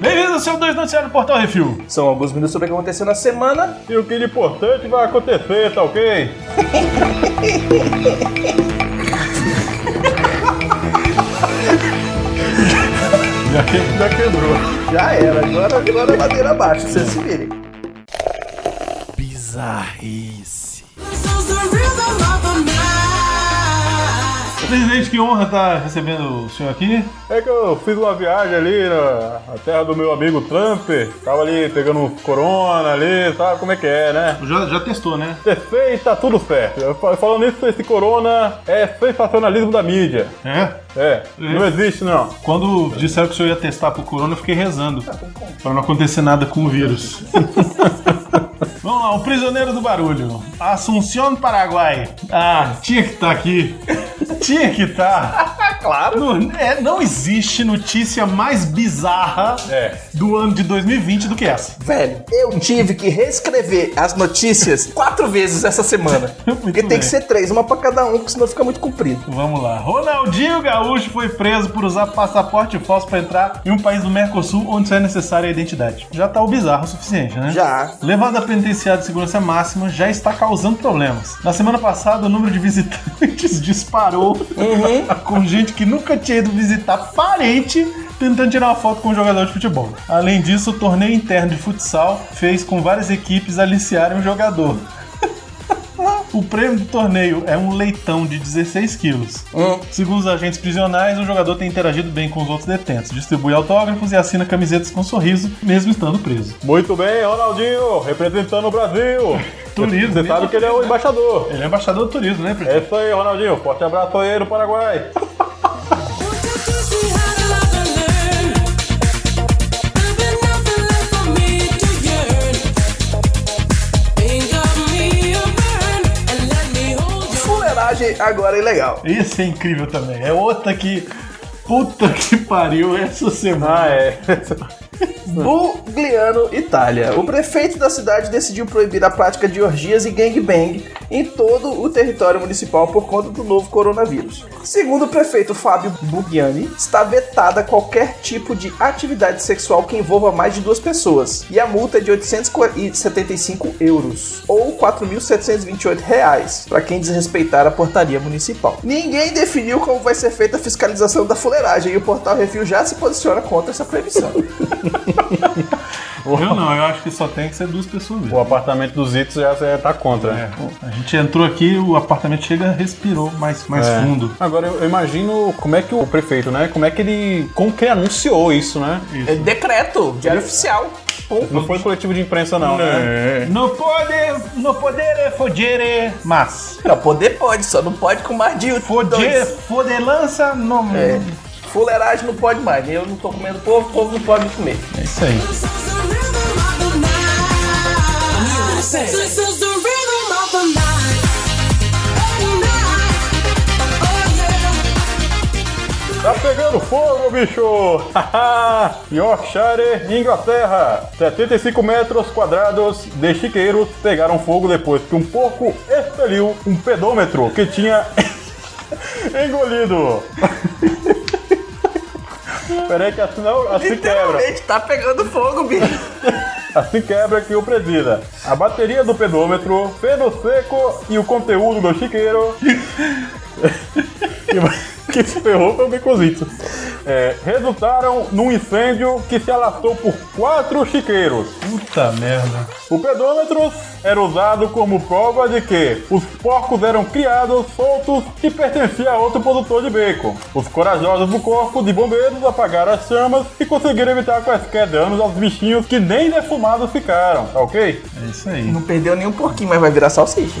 Bem-vindos ao seu dois noticiário do Portal Refil. São alguns minutos sobre o que aconteceu na semana. E o que de importante vai acontecer, tá ok? Já, que, já quebrou. Já era, agora, agora é ladeira abaixo, vocês se virem. Bizarrice. Presidente, que honra estar recebendo o senhor aqui. É que eu fiz uma viagem ali na, terra do meu amigo Trump. Tava ali pegando um corona ali, sabe como é que é, né? Já, já testou, né? Testei e tá tudo certo. Falando nisso, esse corona é sensacionalismo da mídia. É? É, não existe não. Quando disseram que o senhor ia testar pro corona, eu fiquei rezando. Pra não acontecer nada com o vírus. Vamos lá, o prisioneiro do barulho. Assunción, Paraguai. Ah, tinha que estar aqui. Tinha que estar. Claro. Não, é, não existe notícia mais bizarra É. do ano de 2020 do que essa. Velho, eu tive que reescrever as notícias quatro vezes essa semana. Porque tem bem. que ser três, uma pra cada um, porque senão fica muito comprido. Vamos lá. Ronaldinho Gaúcho foi preso por usar passaporte falso para entrar em um país do Mercosul onde só é necessária a identidade. Já tá o bizarro o suficiente, né? Já. Levado à penitenciária de segurança máxima, já está causando problemas. Na semana passada, o número de visitantes disparou com gente que nunca tinha ido visitar parente tentando tirar uma foto com um jogador de futebol. Além disso, o torneio interno de futsal fez com várias equipes aliciarem um jogador. O prêmio do torneio é um leitão de 16 quilos. Segundo os agentes prisionais, o jogador tem interagido bem com os outros detentos, distribui autógrafos e assina camisetas com sorriso, mesmo estando preso. Muito bem, Ronaldinho, representando o Brasil. Turismo, Você sabe que ele é o embaixador. Ele é embaixador do turismo, né, É presidente? isso aí, Ronaldinho. Forte abraço aí no Paraguai. Agora é legal. Esse é incrível também. É outra que. Puta que pariu essa semana. Ah, é. Bugliano, Itália. O prefeito da cidade decidiu proibir a prática de orgias e gangbang em todo o território municipal por conta do novo coronavírus. Segundo o prefeito Fábio Bugliani, está vetada qualquer tipo de atividade sexual que envolva mais de duas pessoas. E a multa é de 875 euros, ou 4.728 reais, para quem desrespeitar a portaria municipal. Ninguém definiu como vai ser feita a fiscalização da fuleiragem e o portal Refil já se posiciona contra essa proibição. Eu não, eu acho que só tem que ser duas pessoas mesmo. O apartamento dos Itos já você tá contra. É, a gente entrou aqui, o apartamento chega, respirou mais, mais É. fundo. Agora eu imagino como é que o prefeito, né? Como é que ele. Como que ele anunciou isso, né? É decreto, diário oficial. Não foi coletivo de imprensa, não, né? No poder, no poder é fodere, mas. Não, poder pode, só não pode com mais de Foder, fodelança, não. É. Fuleiragem não pode mais. Eu não tô comendo povo, o povo não pode me comer. É isso aí. Tá pegando fogo, bicho! Yorkshire, Inglaterra. 75 metros quadrados de chiqueiros pegaram fogo depois que um porco expeliu um pedômetro que tinha engolido. Peraí que assim, não, assim quebra. Tá pegando fogo, bicho. Assim quebra que o presida. A bateria do pedômetro, feno seco e o conteúdo do chiqueiro. que se ferrou foi o Bicozito. É, resultaram num incêndio que se alastrou por quatro chiqueiros. Puta merda. O pedômetro era usado como prova de que os porcos eram criados soltos e pertenciam a outro produtor de bacon. Os corajosos do corpo de bombeiros apagaram as chamas e conseguiram evitar quaisquer danos aos bichinhos que nem defumados ficaram, tá ok? É isso aí. Não perdeu nem um pouquinho, mas vai virar salsicha.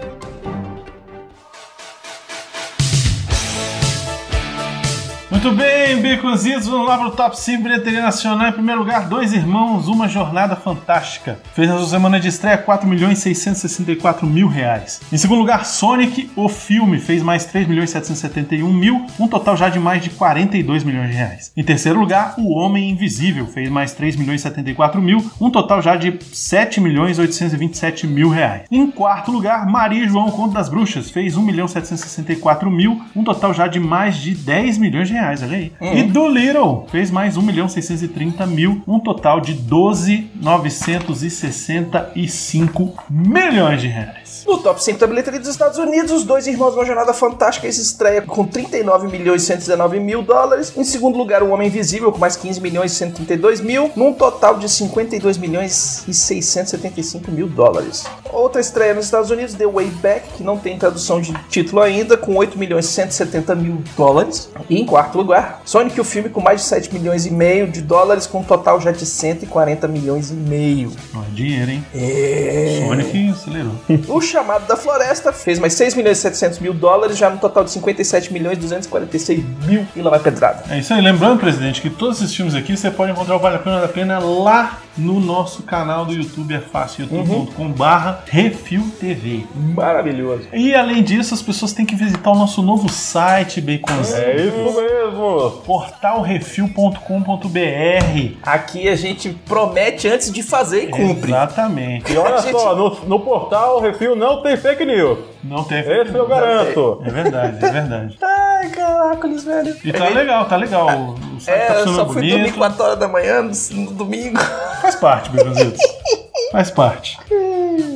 Muito bem, Baconzitos, vamos lá pro top 5 bilheteria nacional. Em primeiro lugar, Dois Irmãos, Uma Jornada Fantástica. Fez na sua semana de estreia 4 milhões 664 mil reais. Em segundo lugar, Sonic, o filme, fez mais 3 milhões 771 mil, um total já de mais de 42 milhões de reais. Em terceiro lugar, O Homem Invisível, fez mais 3 milhões 74 mil, um total já de 7 milhões 827 mil reais. Em quarto lugar, Maria João, Conto das Bruxas, fez 1 milhão 764 mil, um total já de mais de 10 milhões de reais, olha aí. E do Little fez mais 1 milhão 630 mil, um total de 12 965 milhões de reais. No top 5 da bilheteria dos Estados Unidos, os dois irmãos uma jornada fantástica se estreia com 39 milhões e 119 mil dólares. Em segundo lugar, o Homem Invisível com mais 15 milhões e 132 mil, num total de 52 milhões e 675 mil dólares. Outra estreia nos Estados Unidos, The Way Back, que não tem tradução de título ainda, com 8 milhões e 170 mil dólares. E em quarto lugar, Sonic o filme com mais de 7 milhões e meio de dólares, com um total já de 140 milhões e meio. Dinheiro, hein? É. Sonic acelerou. O Chamado da Floresta fez mais 6 milhões e 700 mil dólares, já no total de 57 milhões e 246 mil e lá vai pedrada. É isso aí. Lembrando, presidente, que todos esses filmes aqui você pode encontrar o Vale a Pena da Pena lá no nosso canal do YouTube. É fácil, youtube.com barra Refil TV. Maravilhoso. E além disso, as pessoas têm que visitar o nosso novo site, Baconzinho. É isso mesmo. Portalrefil.com.br Aqui a gente promete antes de fazer e cumpre. Exatamente. E olha Gente. só, no, no portal o Refil não tem fake news. Não tem Esse eu garanto. É verdade, é verdade. Ai, caracoles, velho. E tá legal, tá legal. O o site É, tá funcionando só fui dormir bonito. 4 horas da manhã no, no domingo. Faz parte, Baconzitos. Faz parte.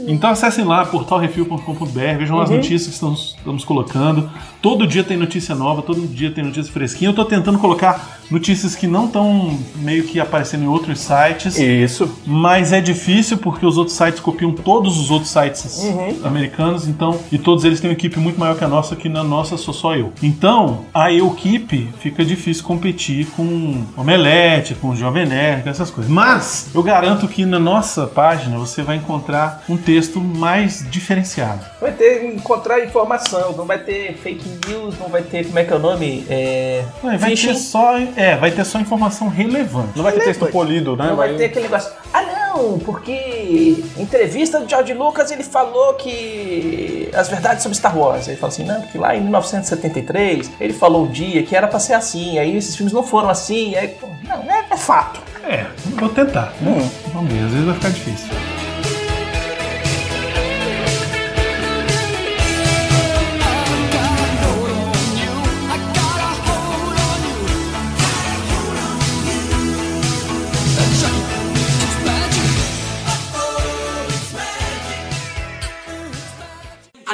Então acessem lá, portalrefil.com.br, vejam Uhum. as notícias que estamos, estamos colocando. Todo dia tem notícia nova, todo dia tem notícia fresquinha. Eu tô tentando colocar notícias que não estão meio que aparecendo em outros sites. Isso. Mas é difícil porque os outros sites copiam todos os outros sites Uhum. americanos, então, e todos eles têm uma equipe muito maior que a nossa, que na nossa sou só eu. Então, a equipe fica difícil competir com Omelete, com Jovem Nerd, com essas coisas. Mas eu garanto que na nossa página você vai encontrar um texto mais diferenciado. Vai ter encontrar informação, não vai ter fake news, não vai ter, como é que é o nome? É. Vai ter phishing. só, é, vai ter só informação relevante. Não vai ter texto polido, né? Não vai ter aquele negócio. Ah, não, porque entrevista do George Lucas ele falou que as verdades sobre Star Wars. Ele falou assim, não, porque lá em 1973 ele falou o dia que era pra ser assim, aí esses filmes não foram assim, aí, pô, não, é, é fato. É, vou tentar. né? Hum. Vamos ver, às vezes vai ficar difícil.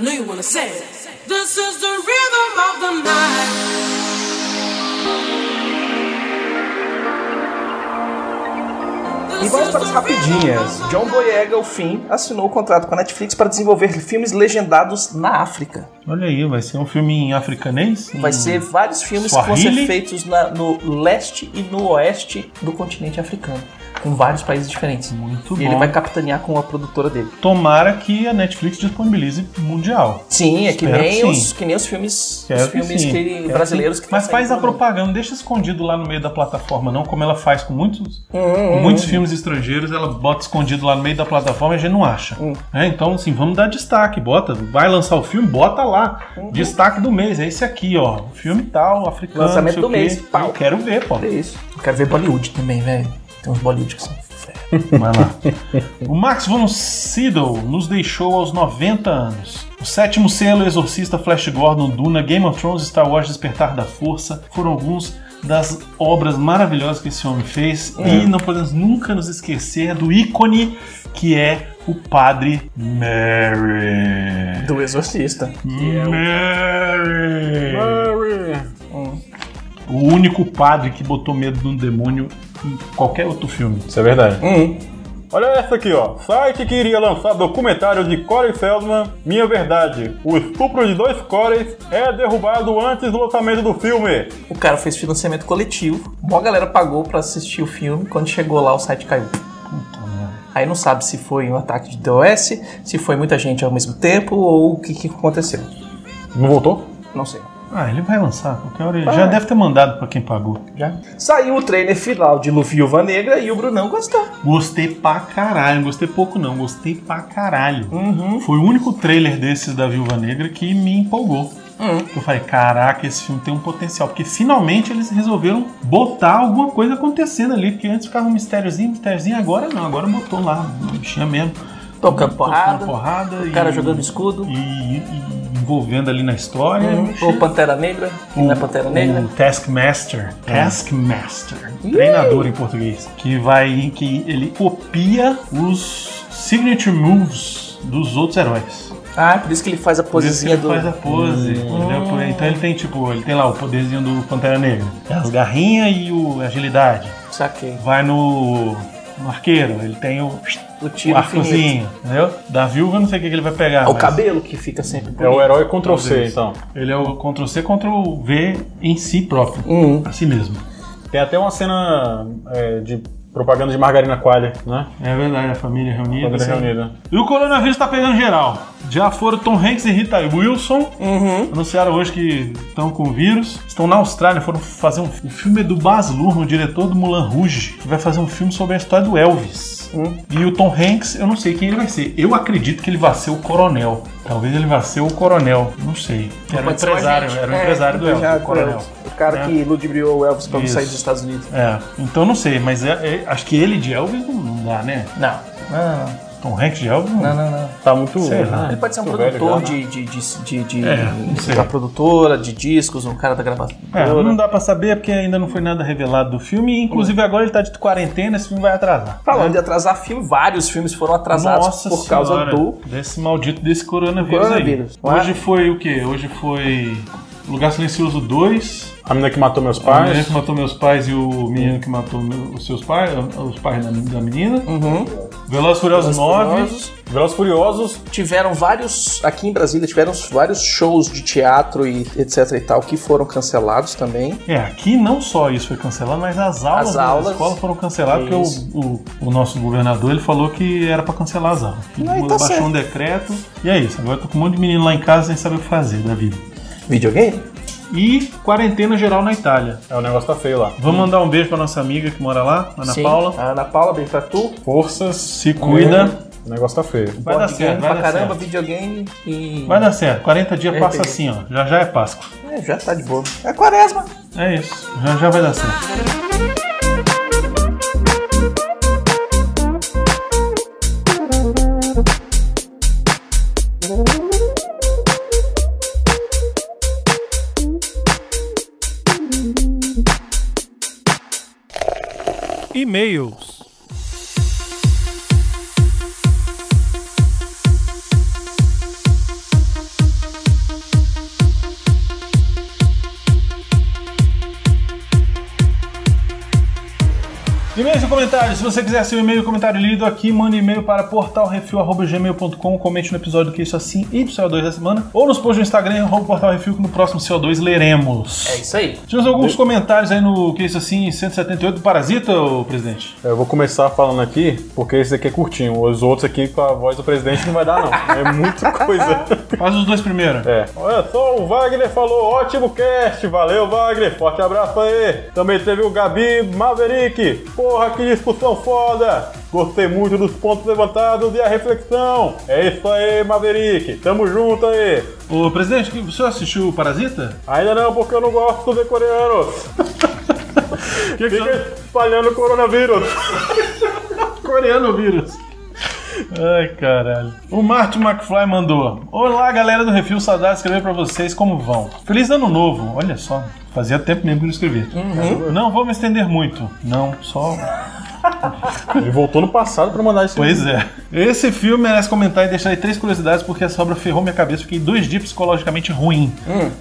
I know you wanna say it. This is the rhythm of the night. E vamos para as rapidinhas. John Boyega, o fim, assinou o contrato com a Netflix para desenvolver filmes legendados na África. Olha aí, vai ser um filme em africanês? Vai ser vários filmes que vão ser Swahili? feitos na- no leste e no oeste do continente africano, com vários países diferentes. Muito e ele bom. vai capitanear com a produtora dele. Tomara que a Netflix disponibilize mundial. Sim, é que Espero nem, que os, que nem os filmes, Quero os que filmes que- Quero brasileiros que- que Mas faz a propaganda, não deixa escondido lá no meio da plataforma, não, como ela faz com muitos, Hum, com muitos filmes estrangeiros, ela bota escondido lá no meio da plataforma e a gente não acha. Hum. É, então, assim, vamos dar destaque, bota, vai lançar o filme, bota lá. Uhum. Destaque do mês, é esse aqui, ó. O filme tal, africano. Lançamento do mês, pau. Eu quero ver, pô. É isso. Eu quero ver Bollywood também, velho. Tem uns Bollywood que são fera. Vai lá. O Max von Sydow nos deixou aos 90 anos. O sétimo selo, Exorcista, Flash Gordon, Duna, Game of Thrones, Star Wars, Despertar da Força foram alguns das obras maravilhosas que esse homem fez. E não podemos nunca nos esquecer do ícone que é o Padre Mary. Do Exorcista. Mary. O único padre que botou medo de um demônio em qualquer outro filme. Isso é verdade. Hum. Olha essa aqui, ó. Site que iria lançar documentário de Corey Feldman, Minha Verdade. O estupro de dois Coreys é derrubado antes do lançamento do filme. O cara fez financiamento coletivo. Uma galera pagou pra assistir o filme. Quando chegou lá, o site caiu. Aí não sabe se foi um ataque de DOS, se foi muita gente ao mesmo tempo ou o que, que aconteceu. Não voltou? Não sei. Ah, ele vai lançar. Qualquer hora ele já deve ter mandado pra quem pagou. Já. Saiu o trailer final de Lu Viúva Negra e o Brunão gostou. Gostei pra caralho. Não gostei pouco, não. Gostei pra caralho. Uhum. Foi o único trailer desses da Viúva Negra que me empolgou. Uhum. Eu falei, caraca, esse filme tem um potencial. Porque finalmente eles resolveram botar alguma coisa acontecendo ali. Porque antes ficava um mistériozinho, mistériozinho. Agora não, agora botou lá, uma bichinha mesmo. Tocando porrada. Tocando porrada. O e- cara jogando escudo. E, e envolvendo ali na história. Uhum. Achei- Ou Pantera Negra. Que não é Pantera Negra. o Taskmaster, Taskmaster, treinador em português, que vai que ele copia os signature moves dos outros heróis. Ah, por isso que ele faz a posezinha ele do. faz a pose. entendeu? Então ele tem tipo, ele tem lá o poderzinho do Pantera Negra, as garrinhas e o agilidade. Saquei. Vai no, no arqueiro, ele tem o, O o tiro infinito. arcozinho, entendeu? Da viúva não sei o que, que ele vai pegar. É o mas cabelo que fica sempre É o herói Ctrl C, então. Ele é o Ctrl C, Ctrl V em si próprio, Uhum. a si mesmo. Tem até uma cena é, de propaganda de margarina coalha, né? É verdade, a família reunida. Família assim. reunida. E o coronavírus tá pegando geral. Já foram Tom Hanks e Rita Wilson. Anunciaram hoje que estão com o vírus. Estão na Austrália, foram fazer um O filme é do Baz Luhrmann, o diretor do Mulan Rouge, que vai fazer um filme sobre a história do Elvis. E o Tom Hanks, eu não sei quem ele vai ser. Eu acredito que ele vai ser o coronel. Talvez ele vá ser o coronel. Não sei. Era o empresário, era o É, empresário do Elvis, o coronel. O cara É. que ludibriou o Elvis pra não Isso. sair dos Estados Unidos. É, então não sei, mas é- é- acho que ele de Elvis não, dá, né? Não. Não, Tom Hanks de Elvis não. não, não, não. Tá muito. Sei lá. Ele pode ser um produtor né? de, de, de, de, de- É, da produtora, de discos, um cara da gravação. É, não dá pra saber porque ainda não foi nada revelado do filme. Inclusive agora ele tá de quarentena, esse filme vai atrasar. Falando de atrasar filme, vários filmes foram atrasados Nossa por causa senhora, do. desse maldito desse coronavírus, Coronavírus. aí. Hoje foi o quê? Hoje foi Lugar Silencioso 2, A menina que matou meus a menina pais. que matou meus pais e o menino que matou meu- os seus pais, os pais da, da menina. Uhum. Velozes Furiosos 9. Furiosos. Velozes Furiosos. Tiveram vários. Aqui em Brasília tiveram vários shows de teatro e etc e tal que foram cancelados também. É, aqui não só isso foi cancelado, mas as aulas, As da aulas. escola foram canceladas porque Isso. o, o, o nosso governador ele falou que era pra cancelar as aulas. Não, tá baixou certo. um decreto e é isso. Agora eu tô com um monte de menino lá em casa sem saber o que fazer da vida. Videogame? E quarentena geral na Itália. É, o negócio tá feio lá. Vamos mandar um beijo pra nossa amiga que mora lá, Ana Sim. Paula. A Ana Paula, bem pra tu. Forças. Se cuida. O negócio tá feio. Vai dar certo, vai pra dar caramba, certo. videogame e. Vai dar certo. 40 dias É, passa assim, ó. Já já é Páscoa. É, já tá de boa. É quaresma. É isso. Já já vai dar certo. E-mails. E-mails e comentários. Se você quiser seu e-mail e comentário lido aqui, mande e-mail para portalrefil.gmail.com, comente no episódio que isso assim e do CO2 da semana, ou nos posts do Instagram, arroba portalrefil, que no próximo CO2 leremos. É isso aí. Tivemos alguns comentários aí no que isso assim 178 do Parasita, ô presidente. Eu vou começar falando aqui, porque esse aqui é curtinho. Os outros aqui com a voz do presidente não vai dar, não. É muita coisa. Faz os dois primeiro. É. Olha só, o Wagner falou, ótimo cast, valeu Wagner, forte abraço aí. Também teve o Gabi Maverick, porra que discussão foda. Gostei muito dos pontos levantados e a reflexão. É isso aí, Maverick, tamo junto aí. Ô presidente, o senhor assistiu o Parasita? Ainda não, porque eu não gosto de coreanos. Que que Fica senhor- espalhando coronavírus. Coreano vírus. Ai, caralho. O Martin McFly mandou. Olá, galera do Refil, saudade de escrever pra vocês, como vão? Feliz ano novo. Olha só, fazia tempo mesmo que eu não escrevia. Não vou me estender muito. Não, só... Ele voltou no passado pra mandar esse Pois é. Esse filme merece comentar e deixar aí três curiosidades, porque essa obra ferrou minha cabeça. Fiquei dois dias psicologicamente ruim.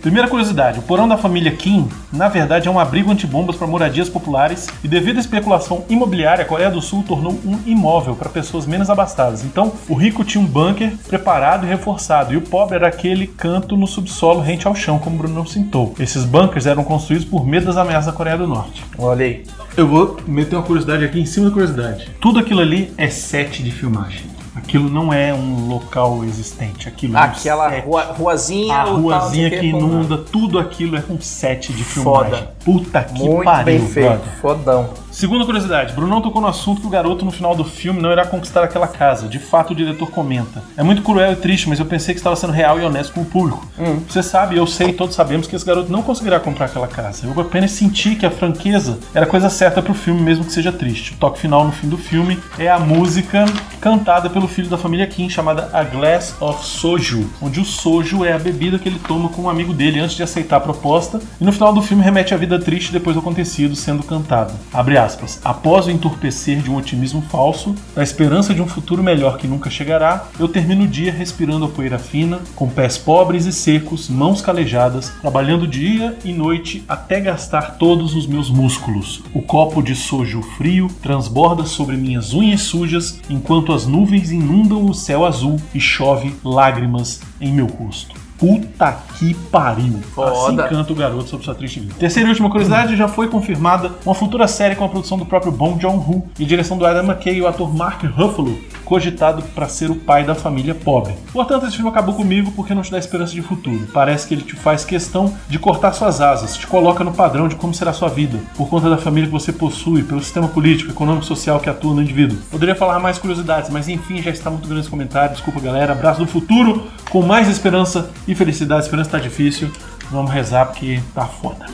Primeira curiosidade: o porão da família Kim, na verdade, é um abrigo antibombas para moradias populares e, devido à especulação imobiliária, a Coreia do Sul tornou um imóvel para pessoas menos abastadas. Então, o rico tinha um bunker preparado e reforçado, e o pobre era aquele canto no subsolo rente ao chão, como o Bruno citou. Esses bunkers eram construídos por medo das ameaças da Coreia do Norte. Olha aí. Eu vou meter uma curiosidade aqui em cima da curiosidade. Tudo aquilo ali é set de filmagem. Aquilo não é um local existente. Aquilo é um Aquela set. rua, ruazinha, A ruazinha que quê, inunda, tudo aquilo é um set de Foda. filmagem. Puta que Muito pariu, bem feito, brother. fodão. Segunda curiosidade, Brunão tocou no assunto que o garoto no final do filme não irá conquistar aquela casa. De fato, o diretor comenta. É muito cruel e triste, mas eu pensei que estava sendo real e honesto com o público. Você sabe, eu sei, todos sabemos que esse garoto não conseguirá comprar aquela casa. Eu apenas senti que a franqueza era a coisa certa pro filme, mesmo que seja triste. O toque final no fim do filme é a música cantada pelo filho da família Kim, chamada A Glass of Soju, onde o soju é a bebida que ele toma com um amigo dele antes de aceitar a proposta, e no final do filme remete à vida triste depois do acontecido sendo cantada. Abre aspas. Após o entorpecer de um otimismo falso, da esperança de um futuro melhor que nunca chegará, eu termino o dia respirando a poeira fina, com pés pobres e secos, mãos calejadas, trabalhando dia e noite até gastar todos os meus músculos. O copo de soju frio transborda sobre minhas unhas sujas, enquanto as nuvens inundam o céu azul e chove lágrimas em meu rosto. Puta que pariu. Foda. Assim canta o garoto sobre sua triste vida. Terceira e última curiosidade, já foi confirmada uma futura série com a produção do próprio Bong Joon-ho e direção do Adam McKay e o ator Mark Ruffalo, cogitado para ser o pai da família pobre. Portanto, esse filme acabou comigo porque não te dá esperança de futuro. Parece que ele te faz questão de cortar suas asas, te coloca no padrão de como será sua vida, por conta da família que você possui, pelo sistema político, econômico e social que atua no indivíduo. Poderia falar mais curiosidades, mas enfim, já está muito grande esse comentário. Desculpa, galera. Abraço do futuro, com mais esperança e felicidade. A esperança tá difícil. Vamos rezar porque tá foda.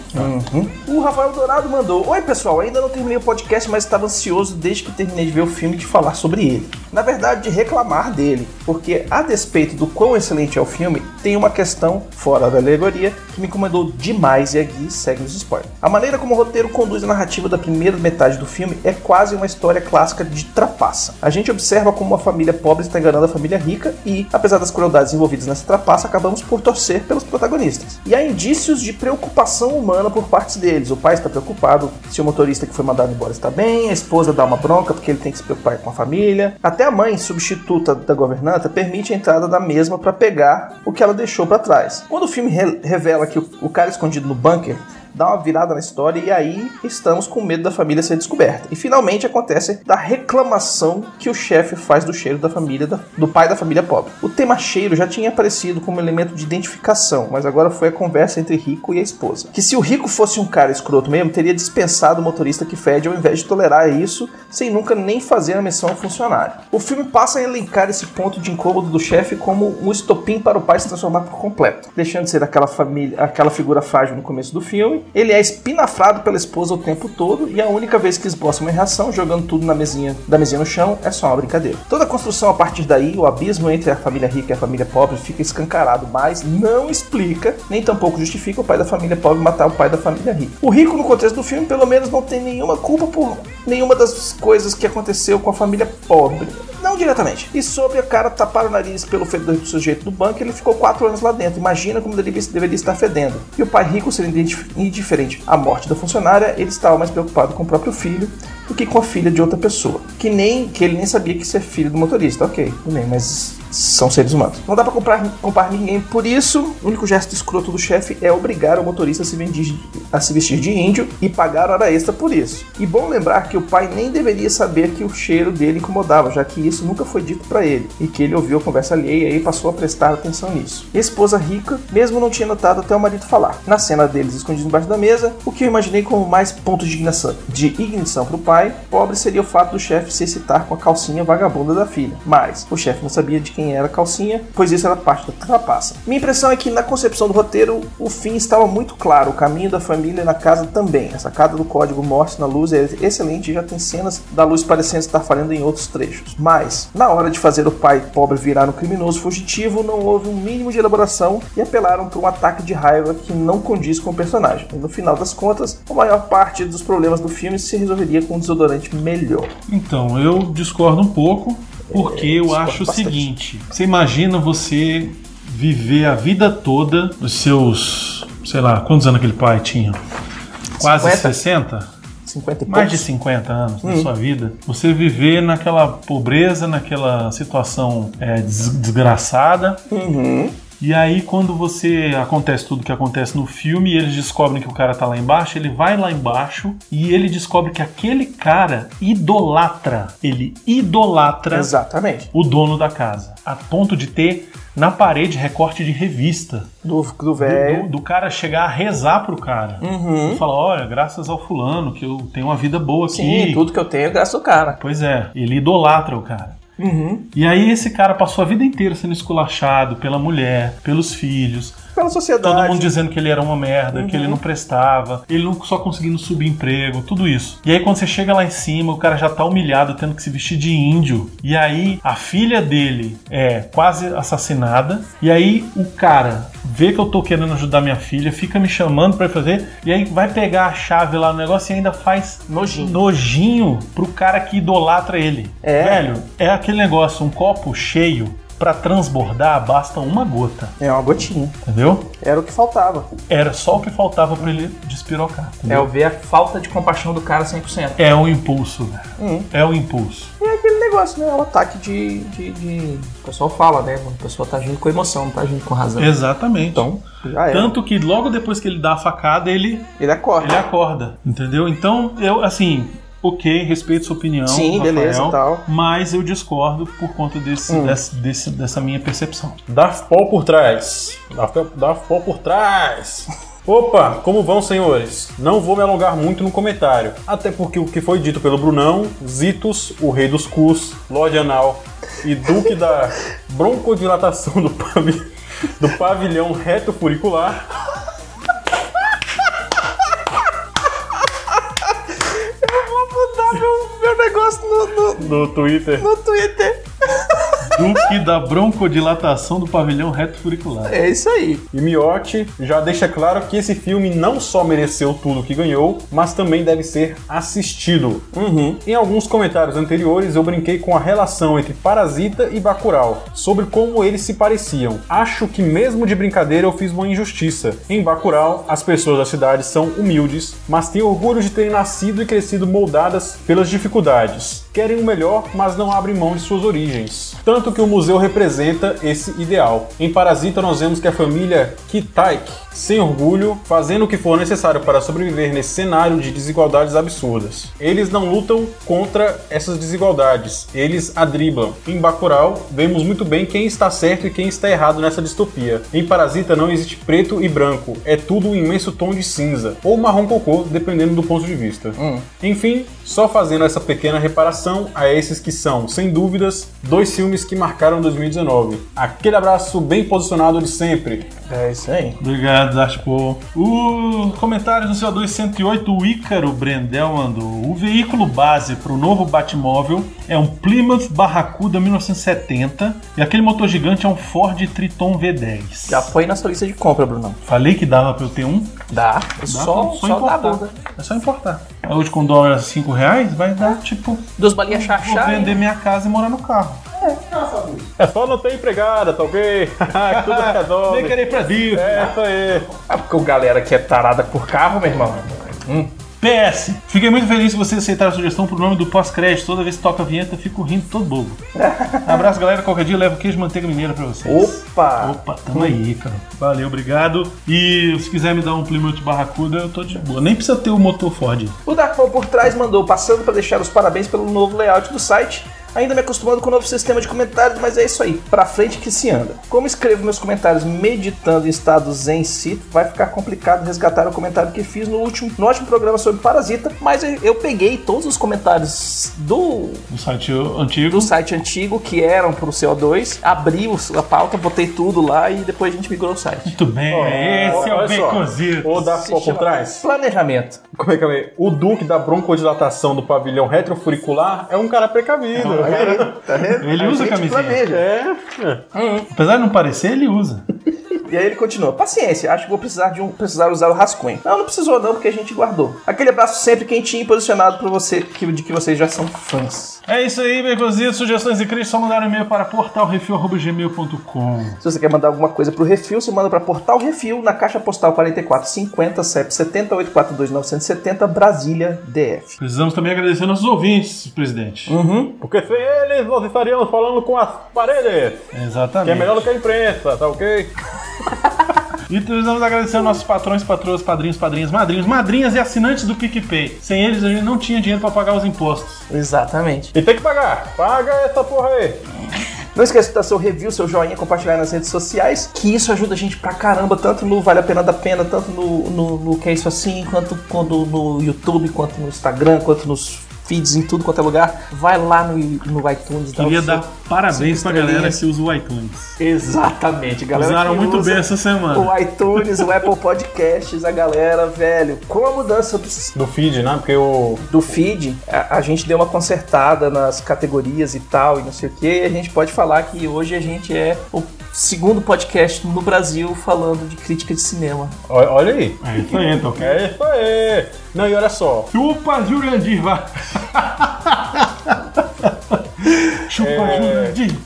O Rafael Dourado mandou: Oi pessoal, ainda não terminei o podcast, mas estava ansioso desde que terminei de ver o filme de falar sobre ele. Na verdade, de reclamar dele, porque a despeito do quão excelente é o filme, tem uma questão fora da alegoria que me incomodou demais e aqui segue os spoilers. A maneira como o roteiro conduz a narrativa da primeira metade do filme é quase uma história clássica de trapaça. A gente observa como uma família pobre está enganando a família rica e, apesar das crueldades envolvidas nessa trapaça, acabamos por torcer pelos protagonistas. E há indícios de preocupação humana por parte deles. O pai está preocupado se o motorista que foi mandado embora está bem, a esposa dá uma bronca porque ele tem que se preocupar com a família. Até a mãe, substituta da governanta, permite a entrada da mesma para pegar o que ela deixou para trás. Quando o filme re- revela que o, o cara escondido no bunker dá uma virada na história e aí estamos com medo da família ser descoberta. E finalmente acontece da reclamação que o chefe faz do cheiro da família do pai da família pobre. O tema cheiro já tinha aparecido como elemento de identificação, mas agora foi a conversa entre Rico e a esposa. Que se o Rico fosse um cara escroto mesmo, teria dispensado o motorista que fede ao invés de tolerar isso, sem nunca nem fazer a menção ao funcionário. O filme passa a elencar esse ponto de incômodo do chefe como um estopim para o pai se transformar por completo, deixando de ser aquela família, aquela figura frágil no começo do filme. Ele é espinafrado pela esposa o tempo todo e a única vez que esboça uma reação, jogando tudo na mesinha, da mesinha no chão, é só uma brincadeira. Toda a construção a partir daí, o abismo entre a família rica e a família pobre fica escancarado, mas não explica, nem tampouco justifica o pai da família pobre matar o pai da família rica. O rico, no contexto do filme, pelo menos não tem nenhuma culpa por nenhuma das coisas que aconteceu com a família pobre. Não diretamente. E sobre o cara tapar o nariz pelo fedor do sujeito do banco, ele ficou quatro anos lá dentro. Imagina como deveria, deveria estar fedendo. E o pai rico sendo indif- indiferente à morte da funcionária, ele estava mais preocupado com o próprio filho do que com a filha de outra pessoa. Que nem que ele nem sabia que isso é filho do motorista. Ok, tudo bem, mas são seres humanos. Não dá pra comprar, comprar ninguém por isso. O único gesto escroto do chefe é obrigar o motorista a se, vestir, a se vestir de índio e pagar hora extra por isso. E bom lembrar que o pai nem deveria saber que o cheiro dele incomodava, já que isso nunca foi dito pra ele e que ele ouviu a conversa alheia e passou a prestar atenção nisso. E a esposa rica, mesmo não tinha notado até o marido falar. Na cena deles escondidos embaixo da mesa, o que eu imaginei como mais ponto de ignição, de ignição pro pai, pobre seria o fato do chefe se excitar com a calcinha vagabunda da filha. Mas o chefe não sabia de quem era a calcinha, pois isso era parte da trapaça. Minha impressão é que na concepção do roteiro, o fim estava muito claro, o caminho da família na casa também. A sacada do código Morse na luz é excelente e já tem cenas da luz parecendo estar falhando em outros trechos. Mas, na hora de fazer o pai pobre virar um criminoso fugitivo, não houve um mínimo de elaboração e apelaram para um ataque de raiva que não condiz com o personagem. E no final das contas, a maior parte dos problemas do filme se resolveria com um desodorante melhor. Então, eu discordo um pouco, porque eu discordo acho o bastante. seguinte: você imagina você viver a vida toda, os seus, sei lá, quantos anos aquele pai tinha? Quase 50? 60? 50 e Mais de poucos. 50 anos Hum. na sua vida, você viver naquela pobreza, naquela situação é, des- desgraçada, Uhum. E aí, quando você acontece tudo que acontece no filme e eles descobrem que o cara tá lá embaixo, ele vai lá embaixo e ele descobre que aquele cara idolatra. Ele idolatra Exatamente. o dono da casa. A ponto de ter na parede recorte de revista. Do, do Do, velho. do- do cara chegar a rezar pro cara. Uhum. E falar, olha, graças ao fulano, que eu tenho uma vida boa aqui. Sim, tudo que eu tenho é graças ao cara. Pois é, ele idolatra o cara. Uhum. E aí esse cara passou a vida inteira sendo esculachado pela mulher, pelos filhos, Pela sociedade. todo mundo dizendo que ele era uma merda, que ele não prestava, ele não só conseguindo subir emprego, tudo isso. E aí quando você chega lá em cima, o cara já tá humilhado, tendo que se vestir de índio. E aí a filha dele é quase assassinada. E aí o cara vê que eu tô querendo ajudar minha filha, fica me chamando pra fazer, e aí vai pegar a chave lá no negócio e ainda faz Nojinho. nojinho pro cara que idolatra ele. É. Velho, é aquele negócio, um copo cheio pra transbordar basta uma gota, É uma gotinha. entendeu? Era o que faltava. Era só o que faltava pra ele despirocar. É entendeu? o ver a falta de compaixão do cara 100%. É o impulso, velho. Hum. É o impulso. E é aquele negócio, né? O ataque de. de, de... O pessoal fala, né? A pessoa tá agindo com emoção, não tá agindo com razão. Exatamente. Então. Tanto que logo depois que ele dá a facada, ele, Ele acorda. ele acorda, entendeu? Então, eu, assim, ok, respeito sua opinião. Sim, Rafael, beleza tal. Mas eu discordo por conta desse, Hum. desse- desse- dessa minha percepção. Daft Paul por trás. Daft, Daft Paul por trás. Opa, como vão, senhores? Não vou me alongar muito no comentário, até porque o que foi dito pelo Brunão, Zitos, o rei dos cus, Lorde Anal e Duque da broncodilatação do, pavi- do pavilhão reto furicular нас на, на, на туите. На туите. Duque da broncodilatação do pavilhão reto furicular. É isso aí. E Miotti já deixa claro que esse filme não só mereceu tudo que ganhou, mas também deve ser assistido. Em alguns comentários anteriores eu brinquei com a relação entre Parasita e Bacurau, sobre como eles se pareciam. Acho que mesmo de brincadeira eu fiz uma injustiça. Em Bacurau, as pessoas da cidade são humildes, mas têm orgulho de terem nascido e crescido moldadas pelas dificuldades. Querem o melhor, mas não abrem mão de suas origens. Tanto que o museu representa esse ideal. Em Parasita nós vemos que a família Kitaik, sem orgulho, fazendo o que for necessário para sobreviver nesse cenário de desigualdades absurdas. Eles não lutam contra essas desigualdades, eles a driblam. Em Bacurau, vemos muito bem quem está certo e quem está errado nessa distopia. Em Parasita não existe preto e branco, é tudo um imenso tom de cinza, ou marrom cocô, dependendo do ponto de vista. Enfim, só fazendo essa pequena reparação a esses que são, sem dúvidas, dois filmes que marcaram 2019. Aquele abraço bem posicionado de sempre. É isso aí. Obrigado, Dashpo. O comentário do CO2 108, o Ícaro Brendel mandou. O veículo base para o novo Batmóvel é um Plymouth Barracuda 1970 e aquele motor gigante é um Ford Triton V10. Já põe na sua lista de compra, Brunão. Falei que dava para eu ter um. Dá. Dá só só, dá importar. bunda. É só importar. Hoje com dólar 5 reais vai dar tipo. Dos balinhas Vou chachá. vender minha casa e morar no carro. É só não ter empregada, tá ok? Tudo resolve. Nem querer ir pra Disney. É isso aí. Ah, porque o galera que é tarada por carro, meu irmão. PS, fiquei muito feliz se você aceitar a sugestão pro nome do pós-crédito. Toda vez que toca a vinheta, eu fico rindo todo bobo. Abraço, galera. Qualquer dia eu levo queijo e manteiga mineira pra vocês. Opa! Opa, tamo aí, cara. Valeu, obrigado. E se quiser me dar um Plymouth Barracuda, eu tô de boa. Nem precisa ter o motor Ford. O Darkman por trás mandou, passando para deixar os parabéns pelo novo layout do site. Ainda me acostumando com o novo sistema de comentários, mas é isso aí, pra frente que se anda. Como escrevo meus comentários meditando em estado zen cito, vai ficar complicado resgatar o comentário que fiz no último, no último programa sobre Parasita, mas eu, eu peguei todos os comentários do, No site antigo. do site antigo que eram pro CO2, abri a pauta, botei tudo lá e depois a gente migrou o site. Muito bem, esse é o Olha bem só, cozido. O da Se por trás. Planejamento. Como é que é? O Duque da broncodilatação do pavilhão retrofuricular é um cara precavido. Tá vendo? Ele A usa gente camisinha. planeja. É. Apesar de não parecer, ele usa. E aí ele continua: Paciência, acho que vou precisar de um precisar usar o rascunho. Não, não precisou não, porque a gente guardou. Aquele abraço sempre quentinho e posicionado pra você, que, de que vocês já são fãs. É isso aí, Baconzitos. Sugestões e críticas, só mandar um e-mail para portalrefil.gmail.com. Se você quer mandar alguma coisa pro Refil, você manda pra Portal Refil, na caixa postal 4450, CEP 70842-970, Brasília, DF. Precisamos também agradecer nossos ouvintes, presidente. Porque sem eles nós estaríamos falando com as paredes. Exatamente. Que é melhor do que a imprensa, tá ok? E precisamos agradecer aos nossos patrões, patroas, padrinhos, padrinhas, madrinhos, madrinhas e assinantes do PicPay. Sem eles a gente não tinha dinheiro para pagar os impostos. Exatamente. E tem que pagar. Paga essa porra aí. Não esqueça de dar seu review, seu joinha, compartilhar nas redes sociais, que isso ajuda a gente pra caramba, tanto no Vale a Pena da Pena, tanto no, no, no Que é Isso Assim, quanto quando no YouTube, quanto no Instagram, quanto nos feeds, em tudo quanto é lugar. Vai lá no, no iTunes. Queria seu- dar parabéns pra galera que usa o iTunes. Exatamente, galera. Usaram que muito usa bem essa semana. O iTunes, o Apple Podcasts, a galera, velho, com a mudança do, Do feed, né? Porque o. do feed, a, a gente deu uma consertada nas categorias e tal, e não sei o que, e a gente pode falar que hoje a gente é o segundo podcast no Brasil falando de crítica de cinema. Olha, olha aí. É isso aí, então. É isso aí. Não, e olha só. Chupa Jurandir, vai. Chupa É. Jurandir.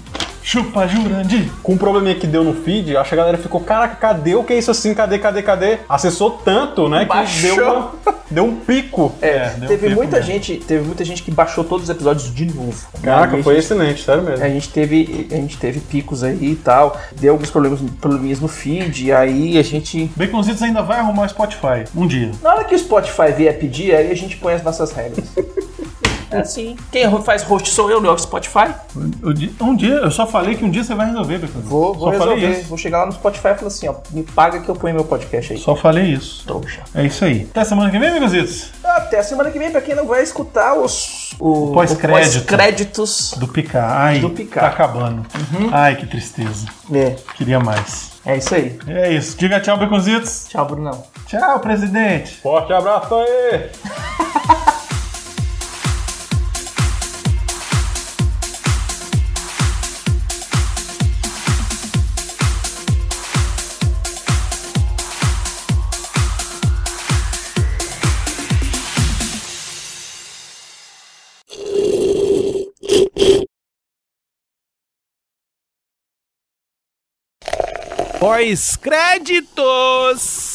Chupa Jurandir. Com o probleminha que deu no feed, acho que a galera ficou, caraca, cadê o que é isso assim? Cadê, cadê, cadê? Acessou tanto, né? Que Baixou. deu, uma- deu um pico. É, deu teve tempo muita mesmo. gente, teve muita gente que baixou todos os episódios de novo. Caraca, a foi gente- excelente, sério mesmo. A gente teve, a gente teve picos aí e tal, deu alguns problemas, probleminhas no feed, e aí a gente Baconzitos ainda vai arrumar o Spotify. Um dia. Na hora que o Spotify vier pedir, aí a gente põe as nossas regras. É assim. Quem faz host sou eu no Spotify. Um dia, eu só falei que um dia você vai resolver, Baconzitos. Vou, vou Só falei resolver. isso. Vou chegar lá no Spotify e falar assim, ó, me paga que eu ponho meu podcast aí. Só falei isso. Trouxa. É isso aí. Até semana que vem, Baconzitos. Até a semana que vem, pra quem não vai escutar os o, Pós-crédito. o pós-créditos. Do Picar. Ai, Do Picar. tá acabando. Ai, que tristeza. É, Queria mais. é isso aí. É isso. Diga tchau, Baconzitos. Tchau, Brunão. Tchau, presidente. Forte abraço aí! Pós-créditos!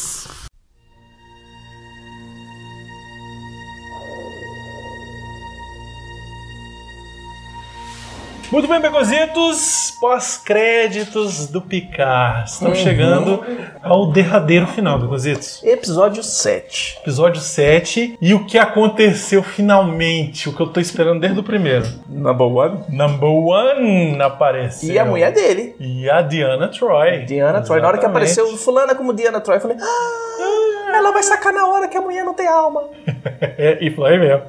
Muito bem, Beconzitos, pós-créditos do Picar. Estamos chegando ao derradeiro final, Beconzitos. Episódio 7. Episódio 7. E o que aconteceu finalmente? O que eu tô esperando desde o primeiro. Number one. Number one apareceu. E a mulher dele. E a Diana Troy. Diana Troy. Na hora que Exatamente. apareceu fulana como Diana Troy, eu falei, ah, ela vai sacar na hora que a mulher não tem alma. É, e foi mesmo.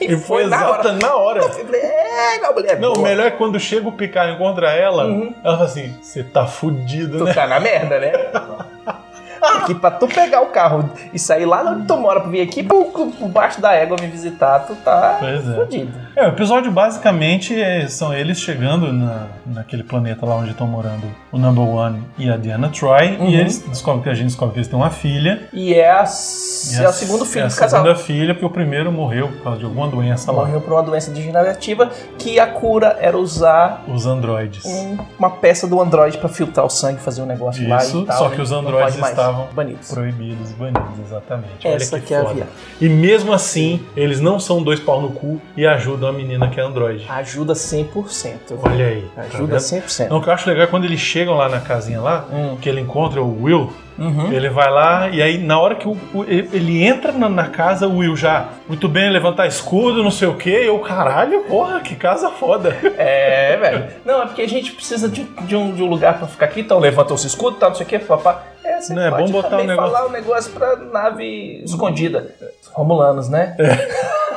E, foi, foi na exata hora. na hora. Eu falei, é, a mulher é Não, o melhor é quando chega o Picard e encontra ela, ela fala assim: você tá fudido, Tu né? tá na merda, né? Aqui pra tu pegar o carro e sair lá onde tu mora pra vir aqui por, por baixo da égua me visitar, tu tá Pois é. fudido. É, o episódio basicamente é- são eles chegando na, naquele planeta lá onde estão morando o Number One e a Diana Troy. Uhum. E eles descobrem que a gente descobre que eles têm uma filha. E é, a, E é o segundo filho é a do casal. segunda filha, porque o primeiro morreu por causa de alguma doença lá. Morreu por uma doença degenerativa que a cura era usar Os androides. um- uma peça do androide pra filtrar o sangue, fazer um negócio lá Isso, e tal. só que os não androides mais. Estavam banidos. proibidos, banidos, exatamente. Essa Olha que, que é a viagem. E mesmo assim, eles não são dois pau no cu e ajudam a menina que é androide. Ajuda 100%. Olha aí. tá Ajuda vendo? 100%. Não, o que eu acho legal é quando eles chegam lá na casinha lá, Hum. que ele encontra o Will, Uhum. ele vai lá e aí na hora que o, o- ele entra na, na casa, o Will já, muito bem, levantar escudo, não sei o que, eu, caralho, porra, que casa foda. É, velho. Não, é porque a gente precisa de, de um, de um lugar pra ficar aqui, então levanta os escudos, tal, não sei o que, papá. É, você Não, é bom botar um negócio- falar um negócio pra nave escondida. Romulanos, né?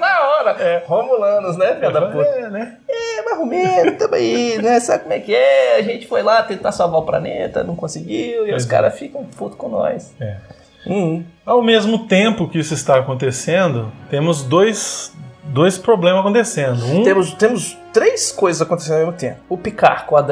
Na hora. Romulanos, né, filha da puta? É, né? É, mas Romero, tamo aí, né? Sabe como é que é? A gente foi lá tentar salvar o planeta, não conseguiu, e os é. caras ficam putos com nós. É. Hum. Ao mesmo tempo que isso está acontecendo, temos dois, dois problemas acontecendo. Um, Temos, temos, três coisas acontecendo ao mesmo tempo. O Picard com a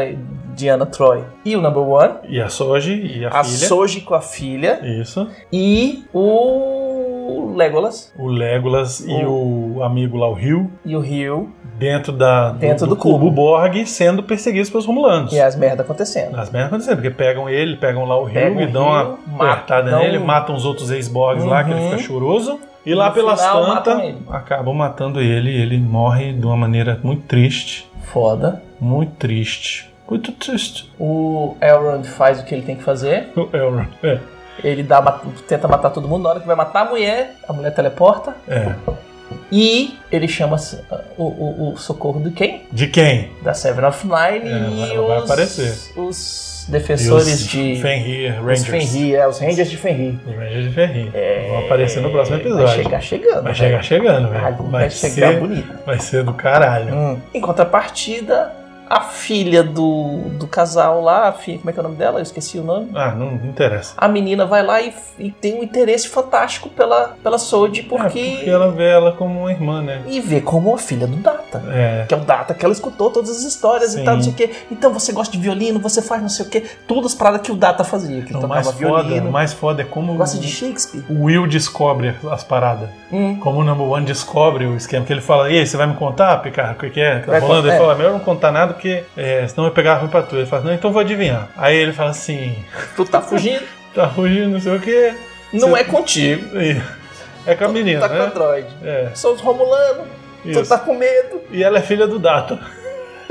Diana Troy e o Number One. E a Soji e a, A filha. Soji com a filha. Isso. E o Legolas O Legolas e o amigo lá, o Rio, e o Rio. dentro, da, Dentro do cubo cubo. Borg, sendo perseguidos pelos Romulanos. E as merdas acontecendo. As merdas acontecendo, porque pegam ele, pegam lá o Rio Pegam e o dão Rio, uma dão- nele, matam os outros ex-Borgs lá, que ele Uhum. fica choroso. E lá no pelas tantas, acabam matando ele e ele morre de uma maneira muito triste. Foda. Muito triste. Muito triste. O Elrond faz o que ele tem que fazer. O Elrond. É. Ele dá, tenta matar todo mundo. Na hora que vai matar a mulher, a mulher teleporta. é. E ele chama o, o- o socorro de quem? De quem? Da Seven of Nine É, e vai os, aparecer. os defensores os de. Fenrir os Rangers. Fenrir, é, os Rangers de Fenrir. Os Rangers de Fenrir. Vão aparecer no próximo episódio. Vai chegar chegando. Vai velho. chegar chegando, velho. Vai, Vai, chegar ser, bonito. vai ser do caralho. Hum. Em contrapartida, a filha do, do casal lá, filha, como é que é o nome dela? Eu esqueci o nome. Ah, não, não interessa. A menina vai lá e, e tem um interesse fantástico pela, pela Soji, porque. É, porque ela vê ela como uma irmã, né? E vê como a filha do Data. É. Que é o Data, que ela escutou todas as histórias Sim. e tal, não sei o quê. Então você gosta de violino, você faz não sei o quê. Todas as paradas que o Data fazia. Que ele O mais foda, violino. o mais foda é como Gosta de Shakespeare. o Will descobre as paradas. Hum. Como o Number One descobre o esquema. Que ele fala, e aí, você vai me contar, Picard, o que, que é? que Tá rolando? Ele é. fala, melhor não contar nada, porque é, senão vai pegar ruim pra tu. Ele fala, não, então eu vou adivinhar. Aí ele fala assim, Tu tá fugindo, tá fugindo, não sei o quê. não Você- é contigo. E- É com a menina, tá com né? Android. É, São os Romulanos, tu tá com medo. E ela é filha do Data.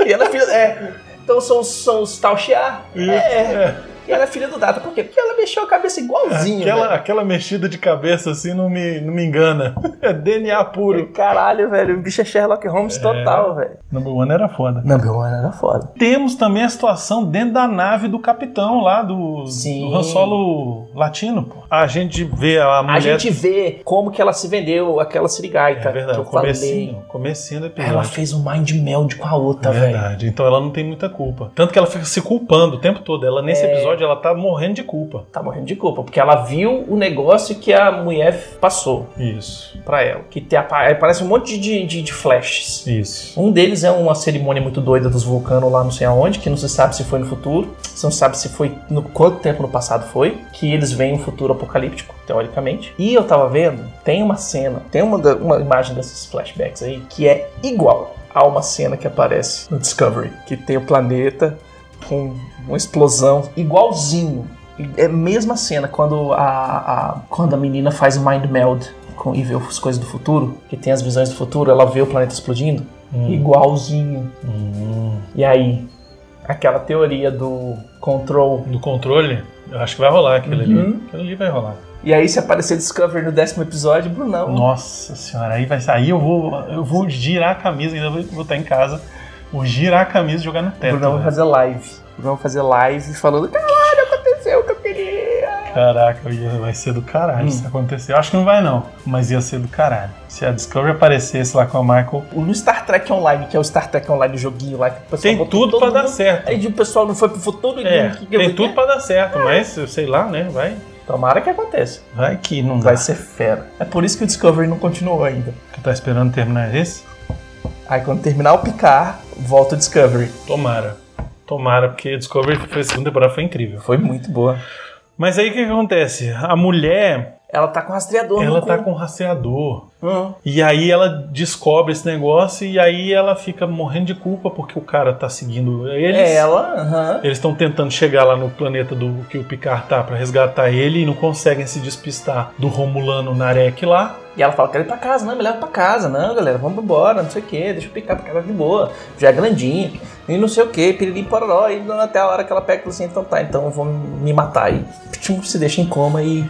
E ela é filha. É. Então são, os- são os. Isso, É. é. E ela é filha do Data. Por quê? Porque ela mexeu a cabeça igualzinho. Aquela, velho. aquela mexida de cabeça assim não me, não me engana. É DNA puro. Caralho, velho. O bicho é Sherlock Holmes total, velho. Number One era foda. Number One era foda. Temos também a situação dentro da nave do capitão lá do, Sim. do Han Solo latino, pô. A gente vê a mulher. A gente vê como que ela se vendeu, aquela sirigaita. É verdade, que eu falei. comecinho, comecinho do episódio. Ela fez um mind meld com a outra, É velho. verdade. Então ela não tem muita culpa. Tanto que ela fica se culpando o tempo todo. Ela, nesse É. episódio, ela tá morrendo de culpa. Tá morrendo de culpa, porque ela viu o negócio que a mulher passou Isso. pra ela. Que tem, apa- parece um monte de, de, de flashes. Isso. Um deles é uma cerimônia muito doida dos vulcanos lá não sei aonde, que não se sabe se foi no futuro, você não sabe se foi no quanto tempo no passado foi, que eles veem um futuro apocalíptico, teoricamente. E eu tava vendo, tem uma cena, tem uma, uma imagem desses flashbacks aí que é igual a uma cena que aparece no Discovery, que tem o planeta com uma explosão igualzinho. É a mesma cena quando a, a- quando a menina faz o mind meld com, e vê as coisas do futuro, que tem as visões do futuro, ela vê o planeta explodindo, igualzinho. E aí, aquela teoria do control. Do controle, eu acho que vai rolar aquilo Uhum. ali. Aquilo ali vai rolar. E aí, se aparecer Discovery no décimo episódio, Brunão. Nossa senhora, aí vai sair. Eu vou, eu vou girar a camisa, ainda vou, vou estar em casa. Vou girar a camisa e jogar no teto. Brunão vai fazer live. Brunão vai fazer live falando: caralho, aconteceu o que eu queria. Caraca, ia- vai ser do caralho Hum. se acontecer. Eu acho que não vai não, mas ia ser do caralho. Se a Discovery aparecesse lá com a Michael, No Star Trek Online, que é o Star Trek Online joguinho lá, que o pessoal tem tudo pra dar mundo- certo. Aí o pessoal não foi pro futuro É, que que tem tudo pra dar certo, mas eu sei lá, né? Vai, Tomara que aconteça. vai que não dá. Vai ser fera. É por isso que o Discovery não continuou ainda. Tu tá esperando terminar esse? Aí quando terminar o Picar, volta o Discovery. Tomara. Tomara, porque Discovery foi a segunda temporada foi incrível. Foi muito boa. Mas aí o que, que acontece? A mulher, Ela tá com rastreador ela tá com rastreador. Hum. E aí ela descobre esse negócio e aí ela fica morrendo de culpa porque o cara tá seguindo eles. É ela, aham. Eles estão tentando chegar lá no planeta do que o Picard tá pra resgatar ele e não conseguem se despistar do Romulano Narek lá. E ela fala, quero ir pra casa, não, me leva pra casa, não, galera, vamos embora, não sei o que, deixa eu picar pra casa de boa, já é grandinho, e não sei o que, piriri pororó, e até a hora que ela pega e assim, então tá, então eu vou me matar, e tchum, se deixa em coma e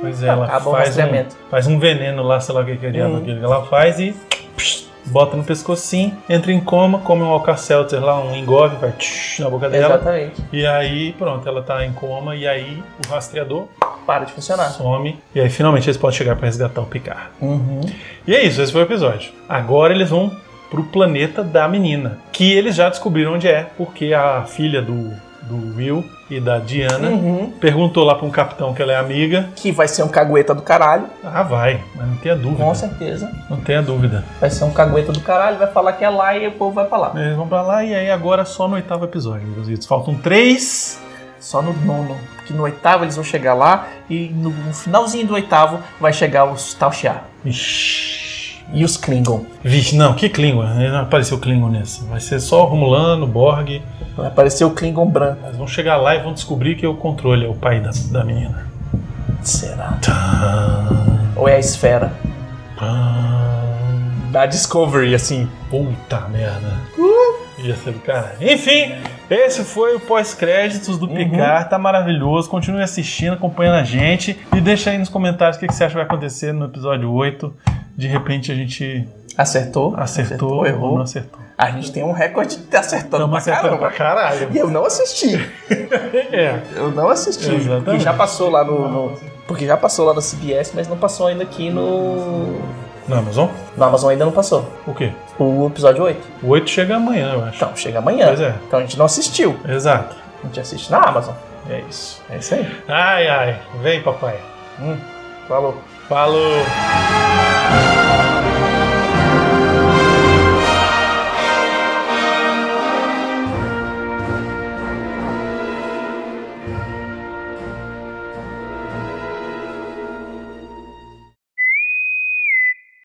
Pois é, ela faz um, faz um veneno lá, sei lá o que, que é Hum. que ela faz e psh, bota no pescocinho, entra em coma, come um Alka-Seltzer lá, um engove, vai tsh, na boca dela. exatamente, E aí, pronto, ela tá em coma e aí o rastreador para de funcionar. some. E aí finalmente eles podem chegar pra resgatar o Picard. Uhum. E é isso, esse foi o episódio. Agora eles vão pro planeta da menina, que eles já descobriram onde é, porque a filha do, do Will e da Diana. Uhum. Perguntou lá pra um capitão que ela é amiga. Que vai ser um cagueta do caralho. Ah, vai, mas não tenha dúvida. Com certeza. Não tenha dúvida. Vai ser um cagueta do caralho, vai falar que é lá e o povo vai pra lá. Eles vão pra lá e aí agora só no oitavo episódio, meus. Faltam três. Só no nono. Porque no oitavo eles vão chegar lá e no, finalzinho do oitavo vai chegar Tal Shiar. Ixi. E os Klingon. Vixe, não, que Klingon? Não apareceu Klingon nesse. Vai ser só Romulano, Borg. Vai aparecer o Klingon branco. Eles vão chegar lá e vão descobrir que o controle é o pai da, da menina. Será? Tá. Ou é a esfera? Tá. Da Discovery, assim. Puta merda. Ser do. Enfim, esse foi o pós-créditos do Picard. Tá maravilhoso. Continue assistindo, acompanhando a gente. E deixa aí nos comentários o que, que você acha que vai acontecer no episódio 8. De repente a gente Acertou? acertou, ou errou. não acertou. A gente tem um recorde de acertando Estamos pra acertando caramba. pra caralho. E eu não assisti. É. Eu não assisti. Exatamente. Porque já passou lá no, no- Porque já passou lá no CBS, mas não passou ainda aqui no. Na Amazon? No Amazon ainda não passou. O quê? O episódio 8. O 8 chega amanhã, eu acho. Então, chega amanhã. Pois é. Então a gente não assistiu. Exato. A gente assiste na Amazon. É isso. É isso aí. Ai, ai. Vem, papai. Hum, falou. Falou.